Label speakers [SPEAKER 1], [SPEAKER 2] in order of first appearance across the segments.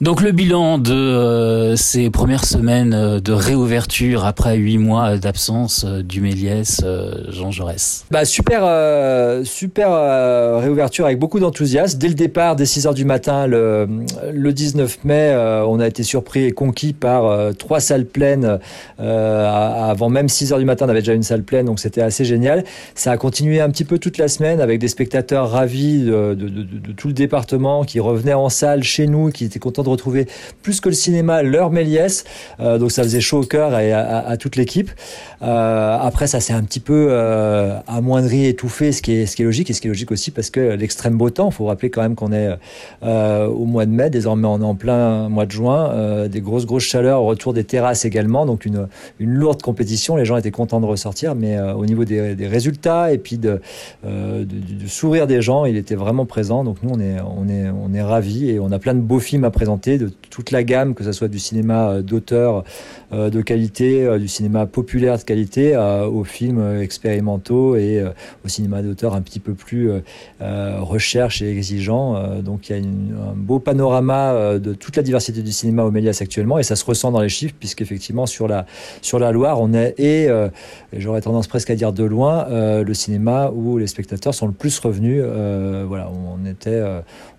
[SPEAKER 1] Donc le bilan de euh, ces premières semaines euh, de réouverture après huit mois d'absence euh, du Méliès, Jean Jaurès.
[SPEAKER 2] Bah super, réouverture avec beaucoup d'enthousiasme. Dès le départ, dès 6 heures du matin, le, le 19 mai, on a été surpris et conquis par trois salles pleines. avant même 6 heures du matin, on avait déjà une salle pleine, donc c'était assez génial. Ça a continué un petit peu toute la semaine avec des spectateurs ravis de, de tout le département qui revenaient en salle chez nous, qui étaient contents de retrouver plus que le cinéma leur Méliès. Euh, donc ça faisait chaud au cœur et à, toute l'équipe. Euh, après, ça s'est un petit peu euh, amoindri, étouffé, ce qui est ce qui est logique et ce qui est logique aussi parce que l'extrême beau temps. Il faut rappeler quand même qu'on est au mois de mai. Désormais, on est en plein mois de juin. des grosses grosses chaleurs au retour des terrasses également. Donc une une lourde compétition. Les gens étaient contents de ressortir, mais au niveau des, résultats et puis de, du, sourire des gens, il était vraiment présent. Donc nous, on est on est on est ravis et on a plein de beaux films à présenter de toute la gamme, que ce soit du cinéma euh, d'auteur euh, de qualité, euh, du cinéma populaire de qualité, aux films expérimentaux et au cinéma d'auteur un petit peu plus recherche et exigeant. donc il y a un beau panorama de toute la diversité du cinéma au Mélias actuellement et ça se ressent dans les chiffres puisqu'effectivement sur la, sur la Loire, on est, et, et j'aurais tendance presque à dire de loin, le cinéma où les spectateurs sont le plus revenus. voilà, on était,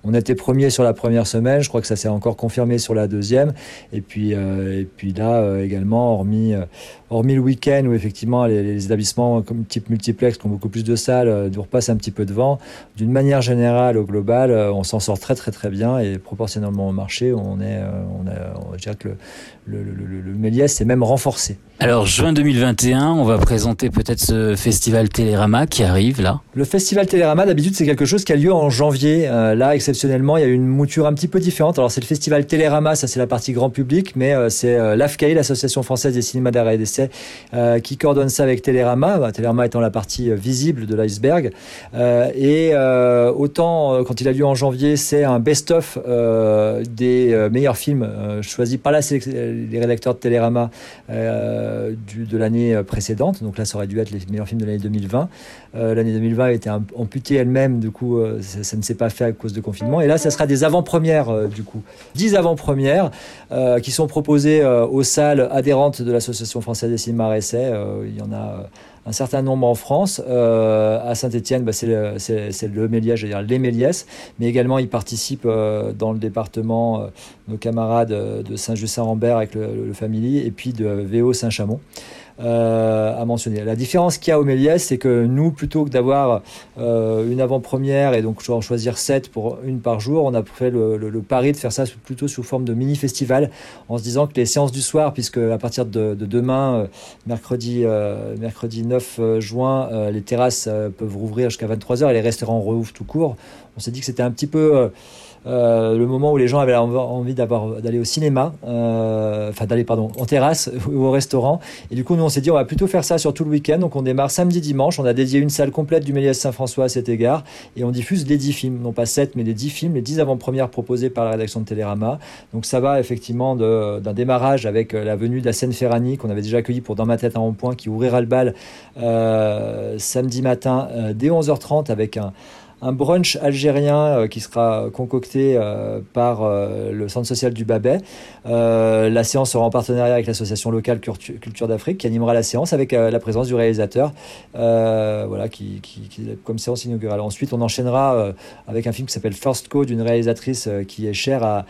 [SPEAKER 2] on était premier sur la première semaine, je crois que ça s'est encore confirmé sur la deuxième. Et puis, euh, et puis là euh, également, hormis, euh, hormis le week-end où effectivement les, établissements comme type multiplex qui ont beaucoup plus de salles nous repassent un petit peu devant, d'une manière générale, au global, on s'en sort très très très bien et proportionnellement au marché, on est, on a, on dirait que le, le, le, le Méliès s'est même renforcé.
[SPEAKER 1] Alors juin 2021, on va présenter peut-être ce festival Télérama qui arrive là.
[SPEAKER 2] Le festival Télérama, d'habitude, c'est quelque chose qui a lieu en janvier. là, exceptionnellement, il y a une mouture un petit peu différente. Alors c'est le festival Télérama, ça c'est la partie grand public, mais euh, c'est euh, l'AFCAI, l'Association française des cinémas d'arrêt et d'essai, euh, qui coordonne ça avec Télérama, bah, Télérama étant la partie visible de l'iceberg. et autant quand il a lieu en janvier, c'est un best-of des meilleurs films choisis par les rédacteurs de Télérama de l'année précédente. Donc là, ça aurait dû être les meilleurs films de l'année 2020. l'année 2020 a été amputée elle-même, du coup, ça, ne s'est pas fait à cause de confinement. Et là, ça sera des avant-premières, du coup. 10 avant-premières euh, qui sont proposées euh, aux salles adhérentes de l'Association française des cinémas essais. Euh, il y en a un certain nombre en France. à Saint-Etienne, bah, c'est le, le Méliès, je dire les Méliès, mais également ils participent dans le département nos camarades de Saint-Just-Saint-Rambert avec le, le, Family et puis de VO Saint-Chamond euh, à mentionner. La différence qu'il y a au Méliès, c'est que nous, plutôt que d'avoir euh, une avant-première et donc en choisir sept pour une par jour, on a fait le, pari de faire ça plutôt sous forme de mini-festival, en se disant que les séances du soir, puisque à partir de, de demain, euh, mercredi, mercredi 9 euh, juin, les terrasses peuvent rouvrir jusqu'à 23h et les restaurants rouvrent tout court, on s'est dit que c'était un petit peu euh, le moment où les gens avaient envie d'aller au cinéma, euh, enfin d'aller pardon en terrasse ou au restaurant. Et du coup, nous on s'est dit on va plutôt faire ça sur tout le week-end. Donc on démarre samedi dimanche. On a dédié une salle complète du Méliès Saint-François à cet égard et on diffuse les 10 films, non pas 7 mais les 10 films, les 10 avant-premières proposées par la rédaction de Télérama. Donc ça va effectivement d'un démarrage avec euh, la venue d'Assène Ferrani qu'on avait déjà accueilli pour Dans ma tête un rond-point qui ouvrira le bal samedi matin dès 11h30 avec un un brunch algérien euh, qui sera concocté euh, par euh, le centre social du Babet. la séance sera en partenariat avec l'association locale Culture, d'Afrique qui animera la séance avec la présence du réalisateur, voilà, qui, qui, comme séance inaugurale. Ensuite, on enchaînera avec un film qui s'appelle First Code d'une réalisatrice qui est chère à,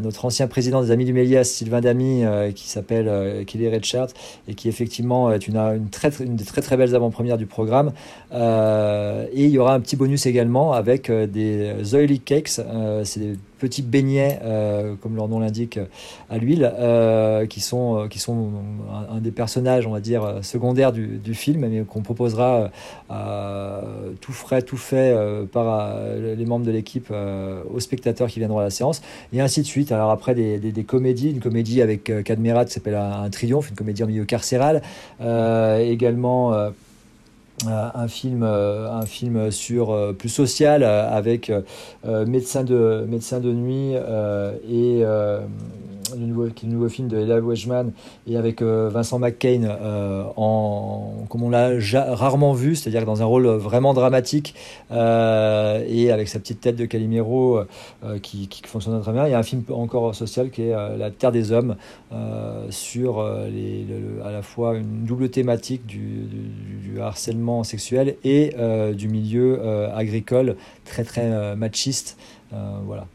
[SPEAKER 2] notre ancien président des Amis du Méliès, Sylvain Damy, qui s'appelle Kelly Redchard et qui effectivement est une, une, très, une des très très belles avant-premières du programme. et il y aura un petit bonus également avec euh, des oily cakes. Euh, c'est des petits beignets, euh, comme leur nom l'indique, à l'huile, qui sont, qui sont un, des personnages, on va dire, secondaires du, film, mais qu'on proposera tout frais, tout fait par les membres de l'équipe aux spectateurs qui viendront à la séance, et ainsi de suite. Alors après, des, comédies, une comédie avec Cadmerat qui s'appelle un, Triomphe, une comédie en milieu carcéral, également un film, euh, un film sur euh, plus social avec médecin de médecin de nuit et le nouveau, qui est le nouveau film de Ella Wejman et avec Vincent McCain en, comme on l'a rarement vu, c'est-à-dire dans un rôle vraiment dramatique et avec sa petite tête de Calimero qui, fonctionne très bien. Il y a un film encore social qui est La Terre des Hommes sur à la fois une double thématique du, du, harcèlement sexuel et du milieu agricole très très machiste. Voilà,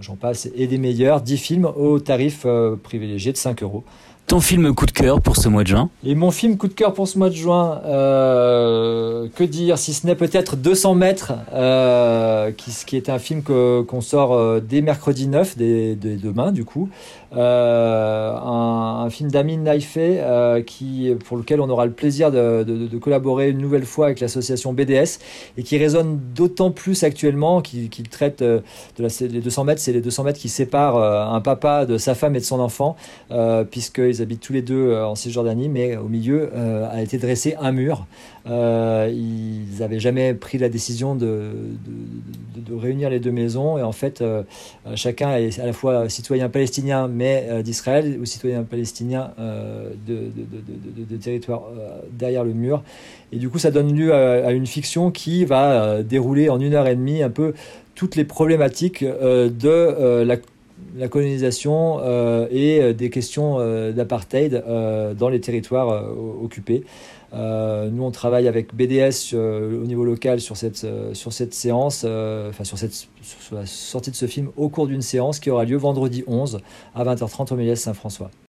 [SPEAKER 2] j'en passe. Et des meilleurs, 10 films au tarif privilégié de 5 euros.
[SPEAKER 1] Ton film coup de cœur pour ce mois de juin?
[SPEAKER 2] Et mon film coup de cœur pour ce mois de juin, euh, que dire si ce n'est peut-être 200 mètres, euh, qui, qui, est un film qu'on sort euh, dès mercredi 9, dès, demain du coup. Euh, un, film d'Amin Naifeh euh, qui, pour lequel on aura le plaisir de, collaborer une nouvelle fois avec l'association BDS et qui résonne d'autant plus actuellement qu'il traite de la, les 200 mètres, c'est les 200 mètres qui séparent un papa de sa femme et de son enfant, puisque ils habitent tous les deux euh, en Cisjordanie, mais au milieu euh, a été dressé un mur. Euh, ils n'avaient jamais pris la décision de, réunir les deux maisons, et en fait, chacun est à la fois citoyen palestinien, mais d'Israël, ou citoyen palestinien de, de, territoire derrière le mur. Et du coup, ça donne lieu à, une fiction qui va dérouler en une heure et demie un peu toutes les problématiques de la la colonisation euh, et euh, des questions euh, d'apartheid dans les territoires occupés. nous, on travaille avec BDS au niveau local sur cette, sur cette séance, enfin sur, cette, la sortie de ce film au cours d'une séance qui aura lieu vendredi 11 à 20h30 au Méliès Saint-François.